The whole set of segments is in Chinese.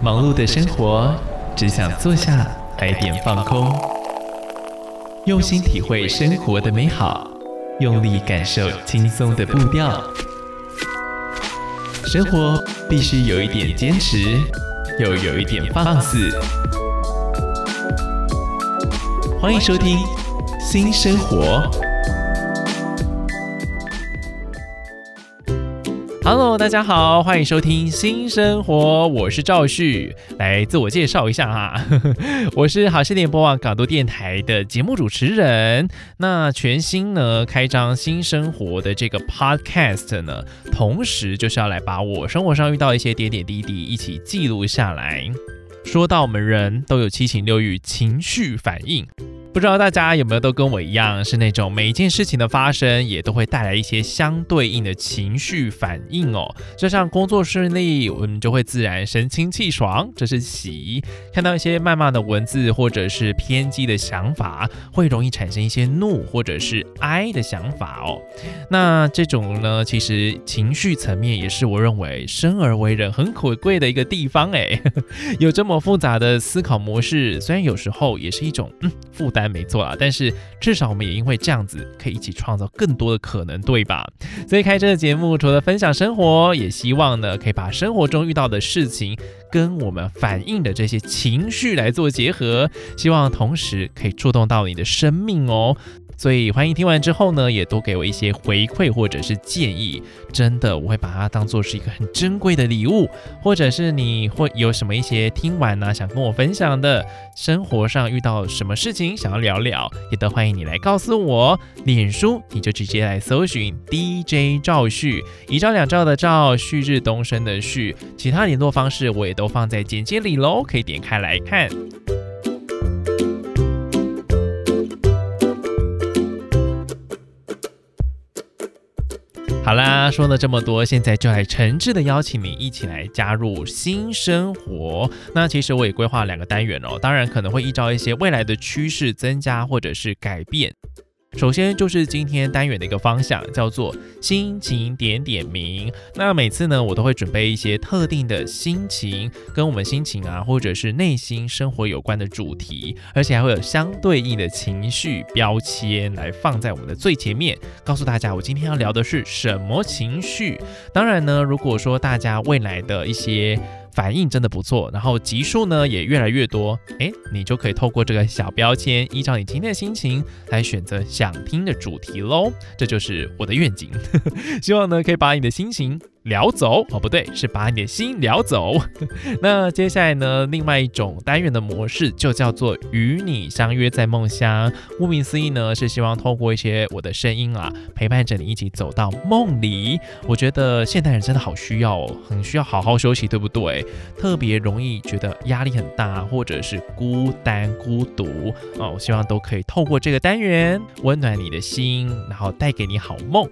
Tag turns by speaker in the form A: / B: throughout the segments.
A: 忙碌的生活，只想坐下来点放空，用心体会生活的美好，用力感受轻松的步调。生活必须有一点坚持，又有一点放肆。欢迎收听《新生活》。Hello，大家好，欢迎收听新生活，我是赵旭，来自我介绍一下哈，我是好视点播网港都电台的节目主持人。那全新呢开张新生活的这个 Podcast 呢，同时就是要来把我生活上遇到一些点点滴滴一起记录下来。说到我们人都有七情六欲，情绪反应。不知道大家有没有都跟我一样，是那种每一件事情的发生也都会带来一些相对应的情绪反应哦。就像工作顺利，我们就会自然神清气爽，这是喜；看到一些谩骂的文字或者是偏激的想法，会容易产生一些怒或者是哀的想法哦。那这种呢，其实情绪层面也是我认为生而为人很可贵的一个地方哎。有这么复杂的思考模式，虽然有时候也是一种嗯负担。没错啊，但是至少我们也因为这样子，可以一起创造更多的可能，对吧？所以开这个节目，除了分享生活，也希望呢，可以把生活中遇到的事情跟我们反映的这些情绪来做结合，希望同时可以触动到你的生命哦。所以欢迎听完之后呢，也多给我一些回馈或者是建议。真的，我会把它当做是一个很珍贵的礼物，或者是你会有什么一些听完呢，想跟我分享的，生活上遇到什么事情想要聊聊，也都欢迎你来告诉我。脸书你就直接来搜寻 DJ 赵旭，一兆两兆的赵，旭日东升的旭，其他联络方式我也都放在简介里喽，可以点开来看。好啦，说了这么多，现在就来诚挚的邀请你一起来加入新生活。那其实我也规划两个单元哦，当然可能会依照一些未来的趋势增加或者是改变。首先就是今天单元的一个方向，叫做心情点点名。那每次呢，我都会准备一些特定的心情，跟我们心情啊，或者是内心生活有关的主题，而且还会有相对应的情绪标签来放在我们的最前面，告诉大家我今天要聊的是什么情绪。当然呢，如果说大家未来的一些反应真的不错，然后集数呢也越来越多，哎，你就可以透过这个小标签，依照你今天的心情来选择想听的主题喽。这就是我的愿景，希望呢可以把你的心情。聊走哦，不对，是把你的心聊走。那接下来呢，另外一种单元的模式就叫做与你相约在梦乡。顾名思义呢，是希望透过一些我的声音啊，陪伴着你一起走到梦里。我觉得现代人真的好需要，哦，很需要好好休息，对不对？特别容易觉得压力很大，或者是孤单孤独啊。我希望都可以透过这个单元温暖你的心，然后带给你好梦。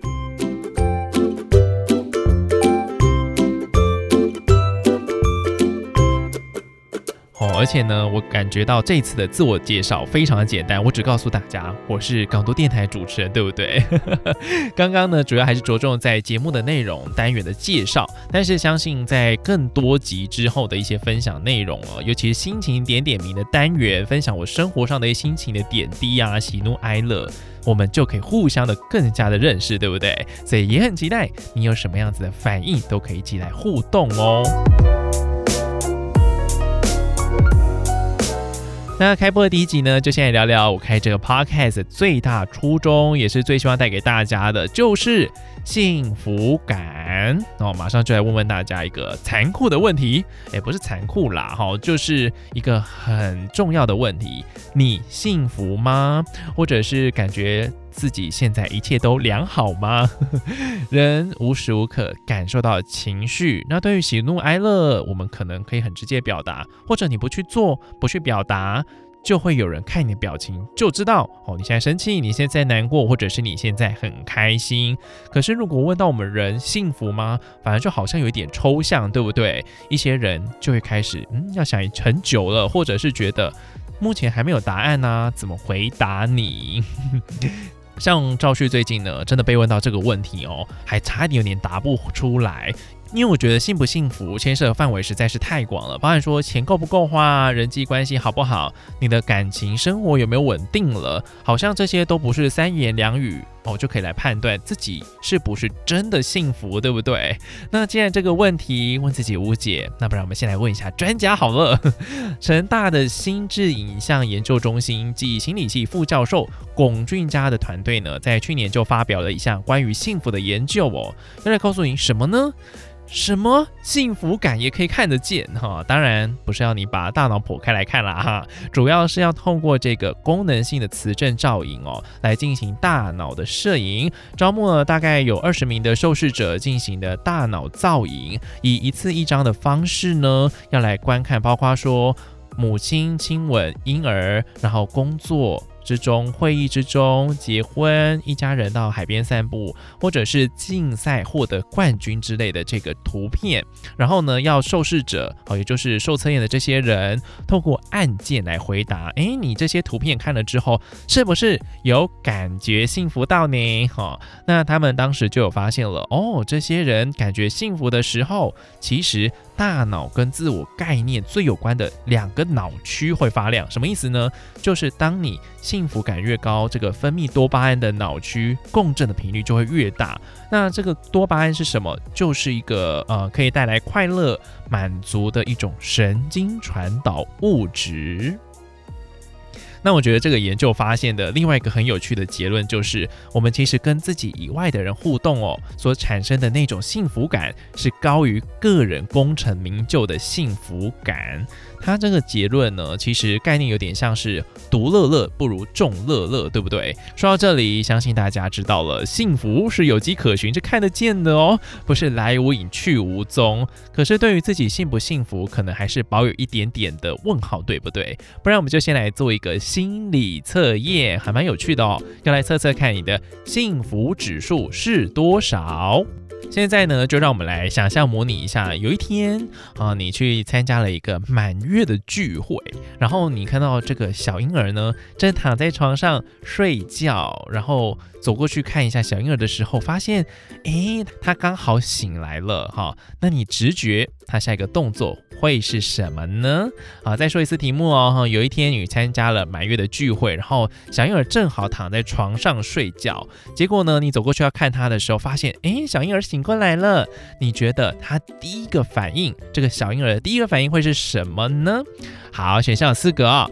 A: 而且呢，我感觉到这次的自我介绍非常的简单，我只告诉大家我是港都电台主持人，对不对？刚刚呢，主要还是着重在节目的内容单元的介绍，但是相信在更多集之后的一些分享内容哦，尤其是心情点点名的单元，分享我生活上的一些心情的点滴啊，喜怒哀乐，我们就可以互相的更加的认识，对不对？所以也很期待你有什么样子的反应，都可以一起来互动哦。那开播的第一集呢，就先来聊聊我开这个 podcast 最大初衷，也是最希望带给大家的，就是幸福感。那我马上就来问问大家一个残酷的问题，也不是残酷啦，哈，就是一个很重要的问题：你幸福吗？或者是感觉自己现在一切都良好吗？人无时无刻感受到情绪，那对于喜怒哀乐，我们可能可以很直接表达，或者你不去做，不去表达。就会有人看你的表情就知道哦，你现在生气，你现在难过，或者是你现在很开心。可是如果问到我们人幸福吗？反而就好像有一点抽象，对不对？一些人就会开始嗯，要想很久了，或者是觉得目前还没有答案呢，怎么回答你？像赵旭最近呢，真的被问到这个问题哦，还差一点有点答不出来。因为我觉得幸不幸福牵涉的范围实在是太广了，包含说钱够不够花，人际关系好不好，你的感情生活有没有稳定了，好像这些都不是三言两语哦就可以来判断自己是不是真的幸福，对不对？那既然这个问题问自己无解，那不然我们先来问一下专家好了。成大的心智影像研究中心及心理系副教授龚俊佳的团队呢，在去年就发表了一项关于幸福的研究哦，要来告诉你什么呢？什么幸福感也可以看得见哈？当然不是要你把大脑剖开来看啦哈，主要是要透过这个功能性的磁振造影哦，来进行大脑的摄影。招募了大概有二十名的受试者进行的大脑造影，以一次一张的方式呢，要来观看，包括说母亲亲吻婴儿，然后工作。之中，会议之中，结婚，一家人到海边散步，或者是竞赛获得冠军之类的这个图片，然后呢，要受试者哦，也就是受测验的这些人，透过按键来回答。哎，你这些图片看了之后，是不是有感觉幸福到你？哈，那他们当时就有发现了，哦，这些人感觉幸福的时候，其实。大脑跟自我概念最有关的两个脑区会发亮，什么意思呢？就是当你幸福感越高，这个分泌多巴胺的脑区共振的频率就会越大。那这个多巴胺是什么？就是一个呃可以带来快乐满足的一种神经传导物质。那我觉得这个研究发现的另外一个很有趣的结论就是，我们其实跟自己以外的人互动哦，所产生的那种幸福感是高于个人功成名就的幸福感。它这个结论呢，其实概念有点像是独乐乐不如众乐乐，对不对？说到这里，相信大家知道了，幸福是有迹可循、是看得见的哦，不是来无影去无踪。可是对于自己幸不幸福，可能还是保有一点点的问号，对不对？不然我们就先来做一个心理测验，还蛮有趣的哦，要来测测看你的幸福指数是多少。现在呢，就让我们来想象模拟一下，有一天啊，你去参加了一个满月的聚会，然后你看到这个小婴儿呢，正躺在床上睡觉，然后走过去看一下小婴儿的时候，发现，诶，他刚好醒来了哈，那你直觉他下一个动作会是什么呢？啊，再说一次题目哦，哈，有一天你参加了满月的聚会，然后小婴儿正好躺在床上睡觉，结果呢，你走过去要看他的时候，发现，诶，小婴儿醒。过来了，你觉得他第一个反应，这个小婴儿的第一个反应会是什么呢？好，选项有四个啊，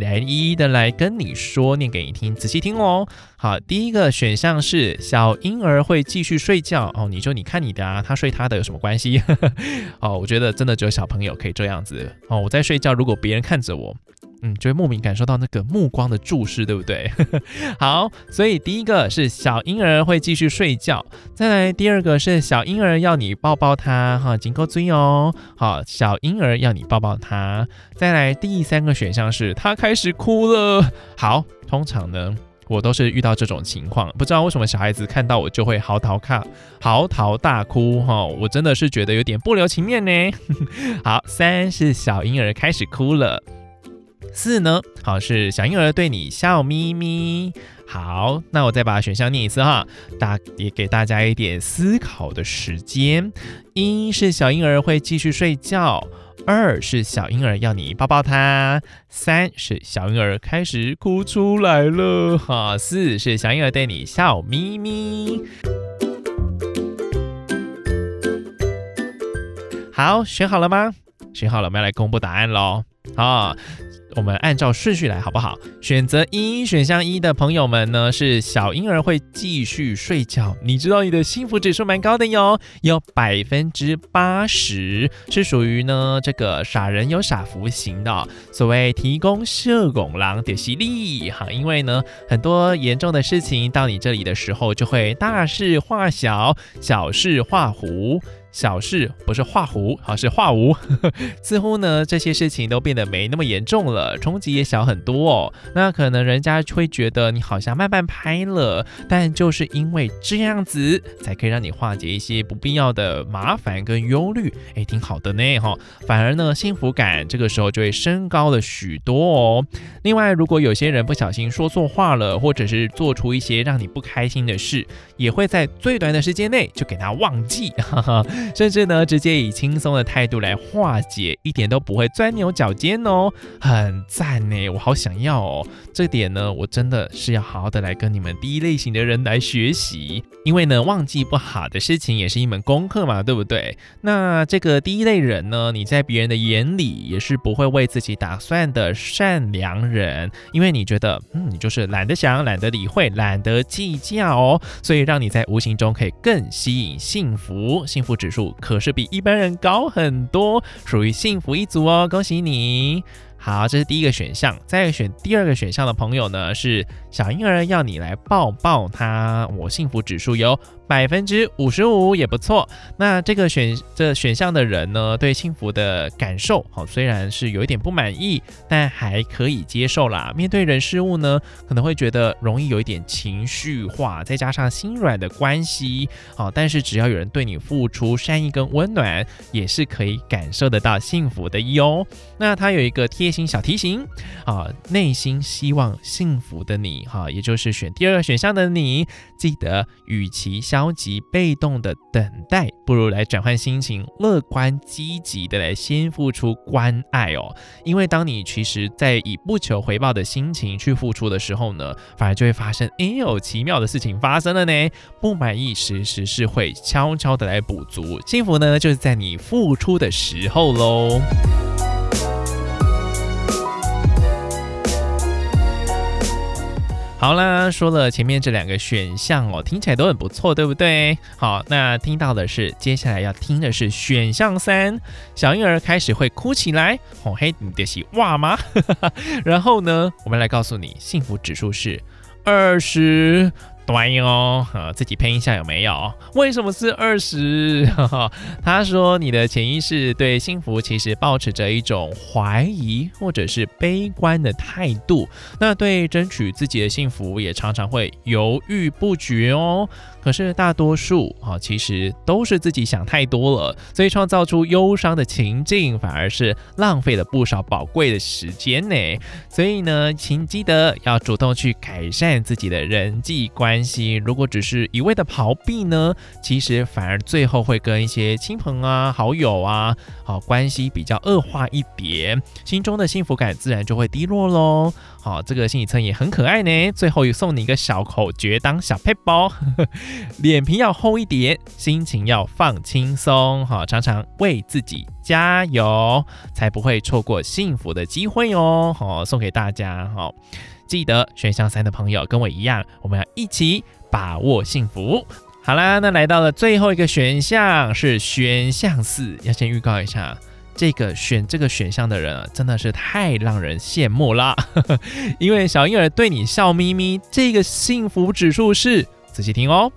A: 来一一的来跟你说，念给你听，仔细听哦。好，第一个选项是小婴儿会继续睡觉哦，你说你看你的啊，他睡他的有什么关系？哦，我觉得真的只有小朋友可以这样子哦。我在睡觉，如果别人看着我。嗯，就会莫名感受到那个目光的注视，对不对？好，所以第一个是小婴儿会继续睡觉，再来第二个是小婴儿要你抱抱他，哈，紧够追哦。好，小婴儿要你抱抱他，再来第三个选项是他开始哭了。好，通常呢，我都是遇到这种情况，不知道为什么小孩子看到我就会嚎啕看嚎啕大哭，哈，我真的是觉得有点不留情面呢。好，三是小婴儿开始哭了。四呢？好，是小婴儿对你笑眯眯。好，那我再把选项念一次哈，大也给大家一点思考的时间。一是小婴儿会继续睡觉，二是小婴儿要你抱抱他，三是小婴儿开始哭出来了。哈，四是小婴儿对你笑眯眯。好，选好了吗？选好了，我们要来公布答案喽。好。我们按照顺序来，好不好？选择一选项一的朋友们呢，是小婴儿会继续睡觉。你知道你的幸福指数蛮高的哟，有百分之八十是属于呢这个傻人有傻福型的。所谓提供社拱狼点犀利哈，因为呢很多严重的事情到你这里的时候，就会大事化小，小事化糊。小事不是画弧，而是画无。似乎呢，这些事情都变得没那么严重了，冲击也小很多哦。那可能人家会觉得你好像慢半拍了，但就是因为这样子，才可以让你化解一些不必要的麻烦跟忧虑。哎，挺好的呢，哈。反而呢，幸福感这个时候就会升高了许多哦。另外，如果有些人不小心说错话了，或者是做出一些让你不开心的事，也会在最短的时间内就给他忘记，哈哈。甚至呢，直接以轻松的态度来化解，一点都不会钻牛角尖哦，很赞呢，我好想要哦。这点呢，我真的是要好好的来跟你们第一类型的人来学习，因为呢，忘记不好的事情也是一门功课嘛，对不对？那这个第一类人呢，你在别人的眼里也是不会为自己打算的善良人，因为你觉得，嗯，你就是懒得想、懒得理会、懒得计较哦，所以让你在无形中可以更吸引幸福，幸福指数可是比一般人高很多，属于幸福一族哦，恭喜你！好，这是第一个选项。再选第二个选项的朋友呢，是小婴儿要你来抱抱他，我幸福指数有。百分之五十五也不错。那这个选这选项的人呢，对幸福的感受，好虽然是有一点不满意，但还可以接受啦。面对人事物呢，可能会觉得容易有一点情绪化，再加上心软的关系，好，但是只要有人对你付出善意跟温暖，也是可以感受得到幸福的哟。那他有一个贴心小提醒啊，内心希望幸福的你，哈，也就是选第二个选项的你，记得与其。消极被动的等待，不如来转换心情，乐观积极的来先付出关爱哦。因为当你其实在以不求回报的心情去付出的时候呢，反而就会发生哎有奇妙的事情发生了呢。不满意时时是会悄悄的来补足，幸福呢就是在你付出的时候喽。好啦，说了前面这两个选项哦，听起来都很不错，对不对？好，那听到的是接下来要听的是选项三，小婴儿开始会哭起来，哦嘿，你的是哇吗？然后呢，我们来告诉你，幸福指数是二十。玩意哦，呃，自己喷一下有没有？为什么是二十？他说你的潜意识对幸福其实保持着一种怀疑或者是悲观的态度，那对争取自己的幸福也常常会犹豫不决哦。可是大多数啊，其实都是自己想太多了，所以创造出忧伤的情境，反而是浪费了不少宝贵的时间呢。所以呢，请记得要主动去改善自己的人际关系。如果只是一味的逃避呢，其实反而最后会跟一些亲朋啊、好友啊，好关系比较恶化一点，心中的幸福感自然就会低落喽。好，这个心理测验很可爱呢。最后又送你一个小口诀当小配包，脸皮要厚一点，心情要放轻松。哈，常常为自己加油，才不会错过幸福的机会哦。好，送给大家。好，记得选项三的朋友跟我一样，我们要一起把握幸福。好啦，那来到了最后一个选项是选项四，要先预告一下。这个选这个选项的人啊，真的是太让人羡慕啦！因为小婴儿对你笑眯眯，这个幸福指数是，仔细听哦。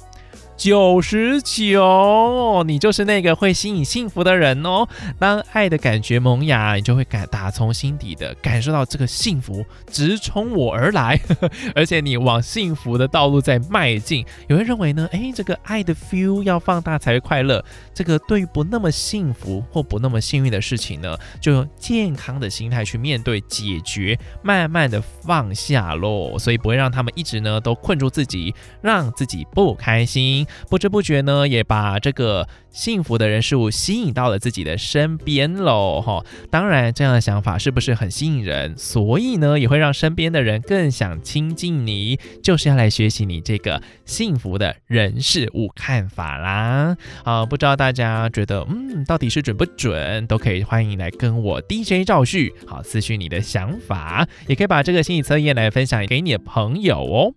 A: 九十九，你就是那个会吸引幸福的人哦。当爱的感觉萌芽，你就会感打从心底的感受到这个幸福直冲我而来呵呵，而且你往幸福的道路在迈进。有人认为呢，哎，这个爱的 feel 要放大才会快乐。这个对于不那么幸福或不那么幸运的事情呢，就用健康的心态去面对解决，慢慢的放下喽。所以不会让他们一直呢都困住自己，让自己不开心。不知不觉呢，也把这个幸福的人事物吸引到了自己的身边喽，哈！当然，这样的想法是不是很吸引人？所以呢，也会让身边的人更想亲近你，就是要来学习你这个幸福的人事物看法啦。啊，不知道大家觉得，嗯，到底是准不准？都可以欢迎来跟我 DJ 赵旭，好，私讯你的想法，也可以把这个心理测验来分享给你的朋友哦。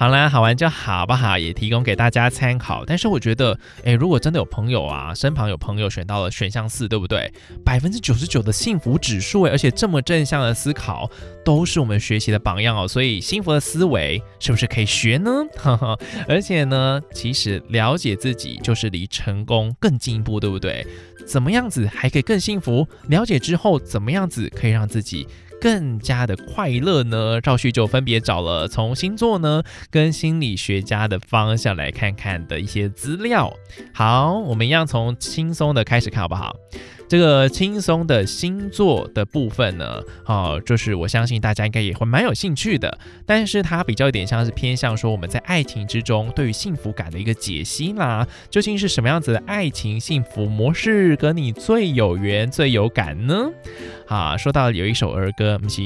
A: 好啦，好玩就好不好？也提供给大家参考。但是我觉得，诶，如果真的有朋友啊，身旁有朋友选到了选项四，对不对？百分之九十九的幸福指数，而且这么正向的思考，都是我们学习的榜样哦。所以幸福的思维是不是可以学呢？而且呢，其实了解自己就是离成功更进一步，对不对？怎么样子还可以更幸福？了解之后，怎么样子可以让自己？更加的快乐呢？赵旭就分别找了从星座呢跟心理学家的方向来看看的一些资料。好，我们一样从轻松的开始看好不好？这个轻松的星座的部分呢，哦，就是我相信大家应该也会蛮有兴趣的。但是它比较有点像是偏向说我们在爱情之中对于幸福感的一个解析啦。究竟是什么样子的爱情幸福模式跟你最有缘、最有感呢？啊，说到有一首儿歌，不是。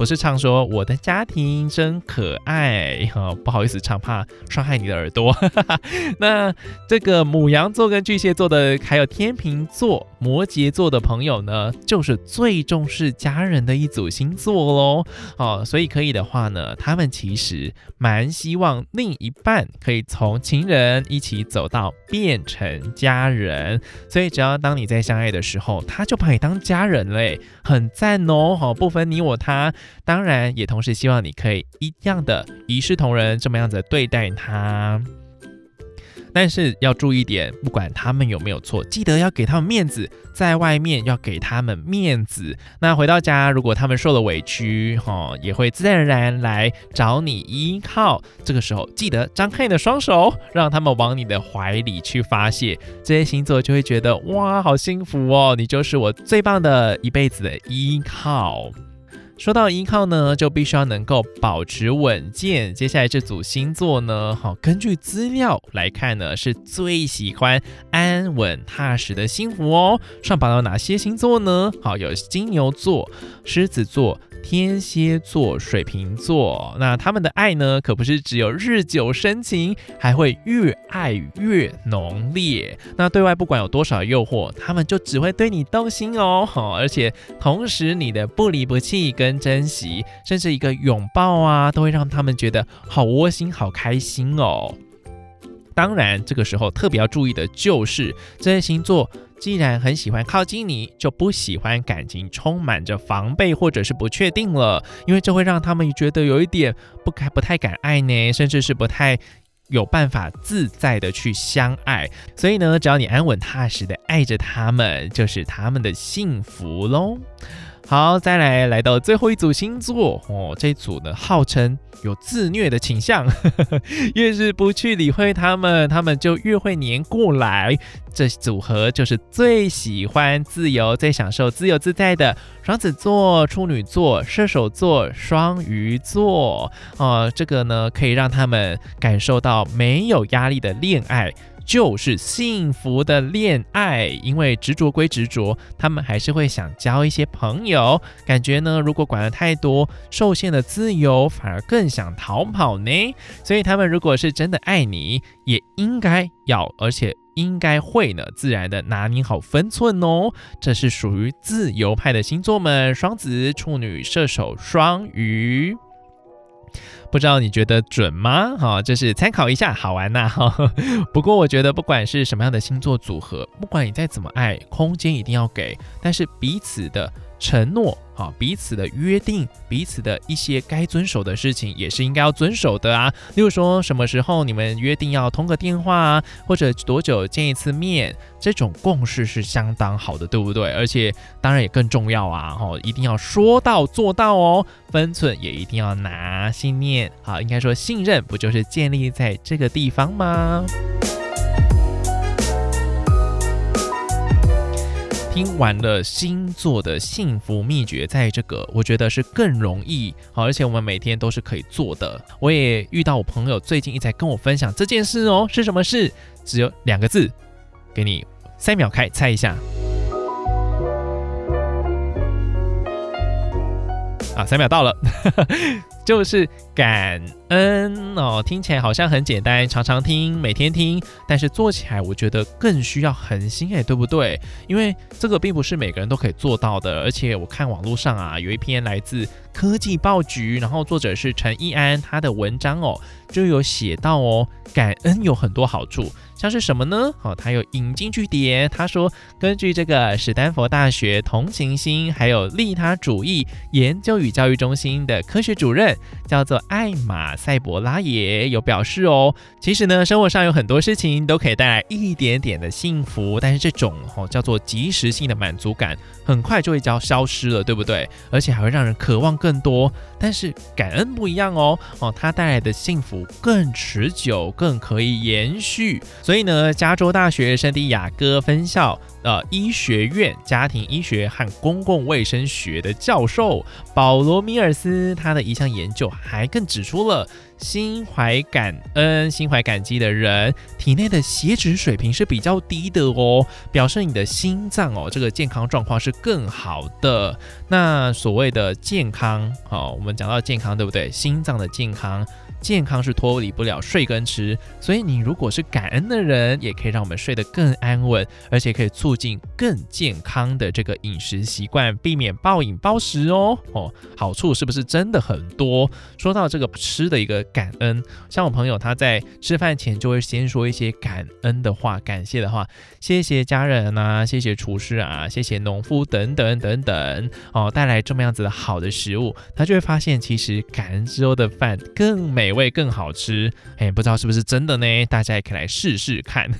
A: 不是唱说我的家庭真可爱哈，不好意思唱，怕伤害你的耳朵。那这个母羊座跟巨蟹座的，还有天秤座、摩羯座的朋友呢，就是最重视家人的一组星座喽。哦，所以可以的话呢，他们其实蛮希望另一半可以从情人一起走到变成家人。所以只要当你在相爱的时候，他就把你当家人嘞，很赞哦。好，不分你我他。当然，也同时希望你可以一样的一视同仁，这么样子对待他。但是要注意点，不管他们有没有错，记得要给他们面子，在外面要给他们面子。那回到家，如果他们受了委屈，哈，也会自然而然来找你依靠。这个时候，记得张开你的双手，让他们往你的怀里去发泄。这些星座就会觉得哇，好幸福哦，你就是我最棒的一辈子的依靠。说到依靠呢，就必须要能够保持稳健。接下来这组星座呢，好，根据资料来看呢，是最喜欢安稳踏实的幸福哦。上榜有哪些星座呢？好，有金牛座、狮子座。天蝎座、水瓶座，那他们的爱呢，可不是只有日久生情，还会越爱越浓烈。那对外不管有多少诱惑，他们就只会对你动心哦。好，而且同时你的不离不弃跟珍惜，甚至一个拥抱啊，都会让他们觉得好窝心、好开心哦。当然，这个时候特别要注意的就是这些星座。既然很喜欢靠近你，就不喜欢感情充满着防备或者是不确定了，因为这会让他们觉得有一点不敢不太敢爱呢，甚至是不太有办法自在的去相爱。所以呢，只要你安稳踏实的爱着他们，就是他们的幸福喽。好，再来来到最后一组星座哦，这组呢号称有自虐的倾向，越是不去理会他们，他们就越会黏过来。这组合就是最喜欢自由、最享受自由自在的双子座、处女座、射手座、双鱼座哦，这个呢可以让他们感受到没有压力的恋爱。就是幸福的恋爱，因为执着归执着，他们还是会想交一些朋友。感觉呢，如果管得太多，受限的自由反而更想逃跑呢。所以他们如果是真的爱你，也应该要，而且应该会呢，自然的拿捏好分寸哦。这是属于自由派的星座们：双子、处女、射手、双鱼。不知道你觉得准吗？哈，就是参考一下，好玩呐。哈，不过我觉得不管是什么样的星座组合，不管你再怎么爱，空间一定要给，但是彼此的。承诺啊，彼此的约定，彼此的一些该遵守的事情，也是应该要遵守的啊。例如说，什么时候你们约定要通个电话啊，或者多久见一次面，这种共识是相当好的，对不对？而且当然也更重要啊，哦，一定要说到做到哦，分寸也一定要拿，信念好，应该说信任不就是建立在这个地方吗？听完了星座的幸福秘诀，在这个我觉得是更容易好，而且我们每天都是可以做的。我也遇到我朋友最近一直在跟我分享这件事哦，是什么事？只有两个字，给你三秒开猜一下。啊，三秒到了。就是感恩哦，听起来好像很简单，常常听，每天听，但是做起来我觉得更需要恒心哎，对不对？因为这个并不是每个人都可以做到的，而且我看网络上啊，有一篇来自科技报局，然后作者是陈义安，他的文章哦，就有写到哦，感恩有很多好处。像是什么呢？哦，他有引经据典。他说，根据这个史丹佛大学同情心还有利他主义研究与教育中心的科学主任，叫做艾玛塞博拉，也有表示哦，其实呢，生活上有很多事情都可以带来一点点的幸福，但是这种哦叫做即时性的满足感，很快就会消消失了，对不对？而且还会让人渴望更多。但是感恩不一样哦，哦，它带来的幸福更持久，更可以延续。所以呢，加州大学圣地亚哥分校呃医学院家庭医学和公共卫生学的教授保罗米尔斯，他的一项研究还更指出了。心怀感恩、心怀感激的人，体内的血脂水平是比较低的哦，表示你的心脏哦，这个健康状况是更好的。那所谓的健康，好，我们讲到健康，对不对？心脏的健康。健康是脱离不了睡跟吃，所以你如果是感恩的人，也可以让我们睡得更安稳，而且可以促进更健康的这个饮食习惯，避免暴饮暴食哦。哦，好处是不是真的很多？说到这个吃的一个感恩，像我朋友他在吃饭前就会先说一些感恩的话、感谢的话，谢谢家人啊，谢谢厨师啊，谢谢农夫等等等等哦，带来这么样子的好的食物，他就会发现其实感恩之后的饭更美。美味更好吃，哎，不知道是不是真的呢？大家也可以来试试看。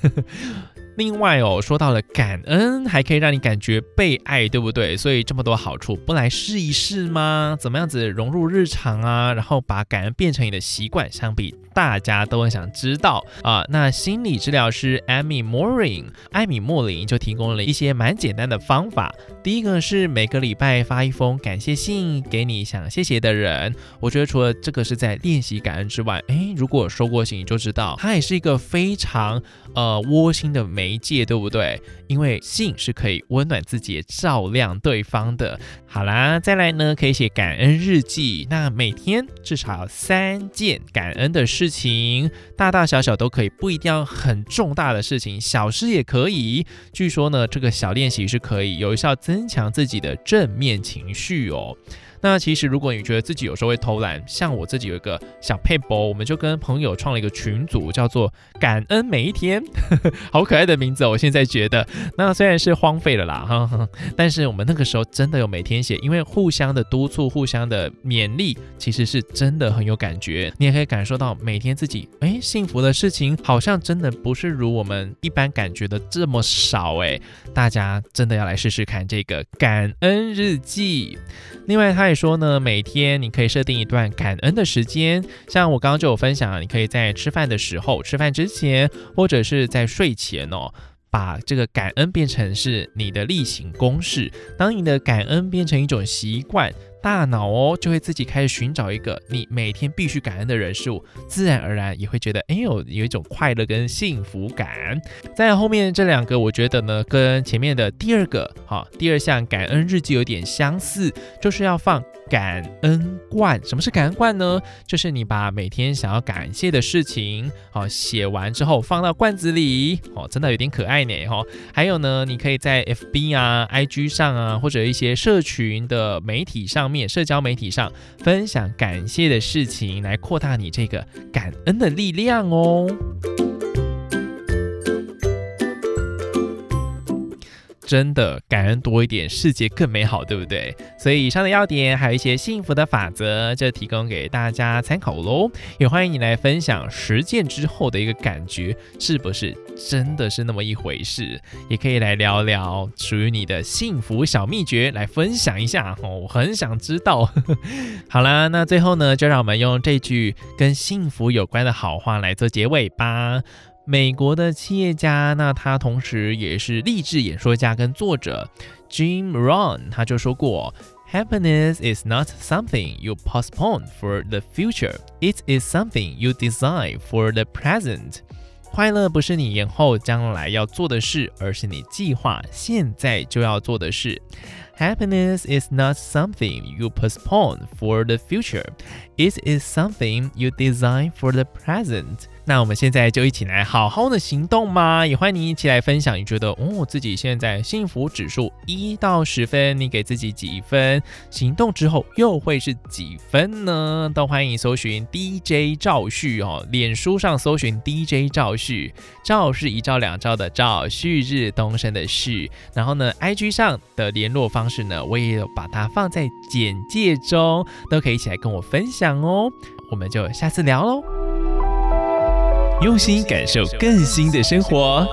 A: 另外哦，说到了感恩，还可以让你感觉被爱，对不对？所以这么多好处，不来试一试吗？怎么样子融入日常啊？然后把感恩变成你的习惯，相比大家都很想知道啊。那心理治疗师艾米莫林，艾米莫林就提供了一些蛮简单的方法。第一个是每个礼拜发一封感谢信给你想谢谢的人。我觉得除了这个是在练习感恩之外，诶，如果收过信，你就知道它也是一个非常呃窝心的美媒介，对不对？因为信是可以温暖自己、照亮对方的。好啦，再来呢，可以写感恩日记。那每天至少三件感恩的事情，大大小小都可以，不一定要很重大的事情，小事也可以。据说呢，这个小练习是可以有效增强自己的正面情绪哦。那其实，如果你觉得自己有时候会偷懒，像我自己有一个小配博，我们就跟朋友创了一个群组，叫做“感恩每一天”，好可爱的名字哦。我现在觉得，那虽然是荒废了啦，哈，但是我们那个时候真的有每天写，因为互相的督促、互相的勉励，其实是真的很有感觉。你也可以感受到每天自己哎幸福的事情，好像真的不是如我们一般感觉的这么少哎。大家真的要来试试看这个感恩日记。另外，他再说呢，每天你可以设定一段感恩的时间，像我刚刚就有分享，你可以在吃饭的时候、吃饭之前，或者是在睡前哦，把这个感恩变成是你的例行公事。当你的感恩变成一种习惯。大脑哦，就会自己开始寻找一个你每天必须感恩的人事物，自然而然也会觉得，哎呦，有一种快乐跟幸福感。在后面这两个，我觉得呢，跟前面的第二个，哈，第二项感恩日记有点相似，就是要放。感恩罐，什么是感恩罐呢？就是你把每天想要感谢的事情，哦，写完之后放到罐子里，哦，真的有点可爱呢，哈。还有呢，你可以在 FB 啊、IG 上啊，或者一些社群的媒体上面、社交媒体上分享感谢的事情，来扩大你这个感恩的力量哦。真的感恩多一点，世界更美好，对不对？所以以上的要点还有一些幸福的法则，就提供给大家参考喽。也欢迎你来分享实践之后的一个感觉，是不是真的是那么一回事？也可以来聊聊属于你的幸福小秘诀，来分享一下哦。我很想知道。好啦，那最后呢，就让我们用这句跟幸福有关的好话来做结尾吧。美国的企业家，那他同时也是励志演说家跟作者 Jim r o n 他就说过：“Happiness is not something you postpone for the future; it is something you design for the present。”快乐不是你延后将来要做的事，而是你计划现在就要做的事。Happiness is not something you postpone for the future; it is something you design for the present。那我们现在就一起来好好的行动嘛？也欢迎你一起来分享，你觉得哦，自己现在幸福指数一到十分，你给自己几分？行动之后又会是几分呢？都欢迎搜寻 DJ 赵旭哦，脸书上搜寻 DJ 赵旭，赵是一兆两兆的赵，旭日东升的旭。然后呢，IG 上的联络方是呢，我也有把它放在简介中，都可以一起来跟我分享哦。我们就下次聊喽。用心感受更新的生活，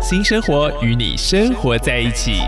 A: 新生活与你生活在一起。